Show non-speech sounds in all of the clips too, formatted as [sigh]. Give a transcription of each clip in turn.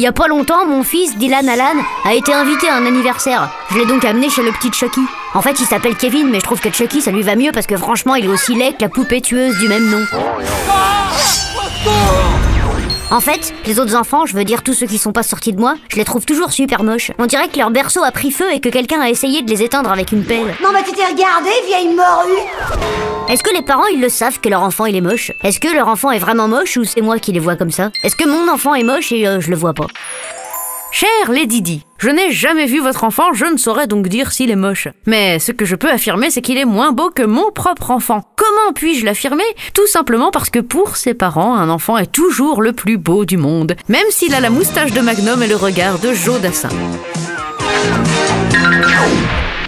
il y a pas longtemps, mon fils Dylan Alan a été invité à un anniversaire. Je l'ai donc amené chez le petit Chucky. En fait, il s'appelle Kevin, mais je trouve que Chucky ça lui va mieux parce que franchement, il est aussi laid que la poupée tueuse du même nom. En fait, les autres enfants, je veux dire tous ceux qui sont pas sortis de moi, je les trouve toujours super moches. On dirait que leur berceau a pris feu et que quelqu'un a essayé de les éteindre avec une pelle. Non mais tu t'es regardé, vieille morue Est-ce que les parents ils le savent que leur enfant il est moche? Est-ce que leur enfant est vraiment moche ou c'est moi qui les vois comme ça? Est-ce que mon enfant est moche et euh, je le vois pas? Cher les Didi, je n'ai jamais vu votre enfant, je ne saurais donc dire s'il est moche. Mais ce que je peux affirmer, c'est qu'il est moins beau que mon propre enfant. Comment puis-je l'affirmer? Tout simplement parce que pour ses parents, un enfant est toujours le plus beau du monde, même s'il a la moustache de Magnum et le regard de Joe Dassin.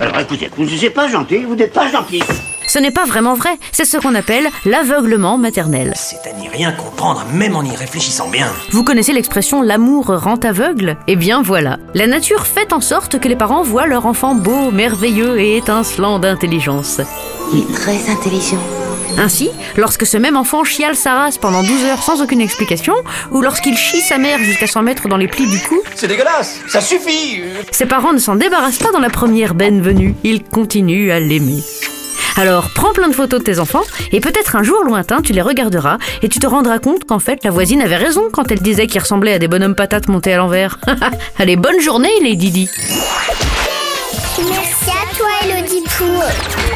Alors écoutez, vous n'êtes pas gentil, vous n'êtes pas gentil. Ce n'est pas vraiment vrai, c'est ce qu'on appelle l'aveuglement maternel. C'est à n'y rien comprendre, même en y réfléchissant bien. Vous connaissez l'expression l'amour rend aveugle Eh bien voilà. La nature fait en sorte que les parents voient leur enfant beau, merveilleux et étincelant d'intelligence. Il est très intelligent. Ainsi, lorsque ce même enfant chiale sa race pendant 12 heures sans aucune explication, ou lorsqu'il chie sa mère jusqu'à s'en mettre dans les plis du cou, C'est dégueulasse, ça suffit ses parents ne s'en débarrassent pas dans la première benne venue. Ils continuent à l'aimer. Alors, prends plein de photos de tes enfants, et peut-être un jour lointain, tu les regarderas, et tu te rendras compte qu'en fait, la voisine avait raison quand elle disait qu'ils ressemblaient à des bonhommes patates montés à l'envers. [laughs] Allez, bonne journée, les Didi Merci à toi, Élodie Pou.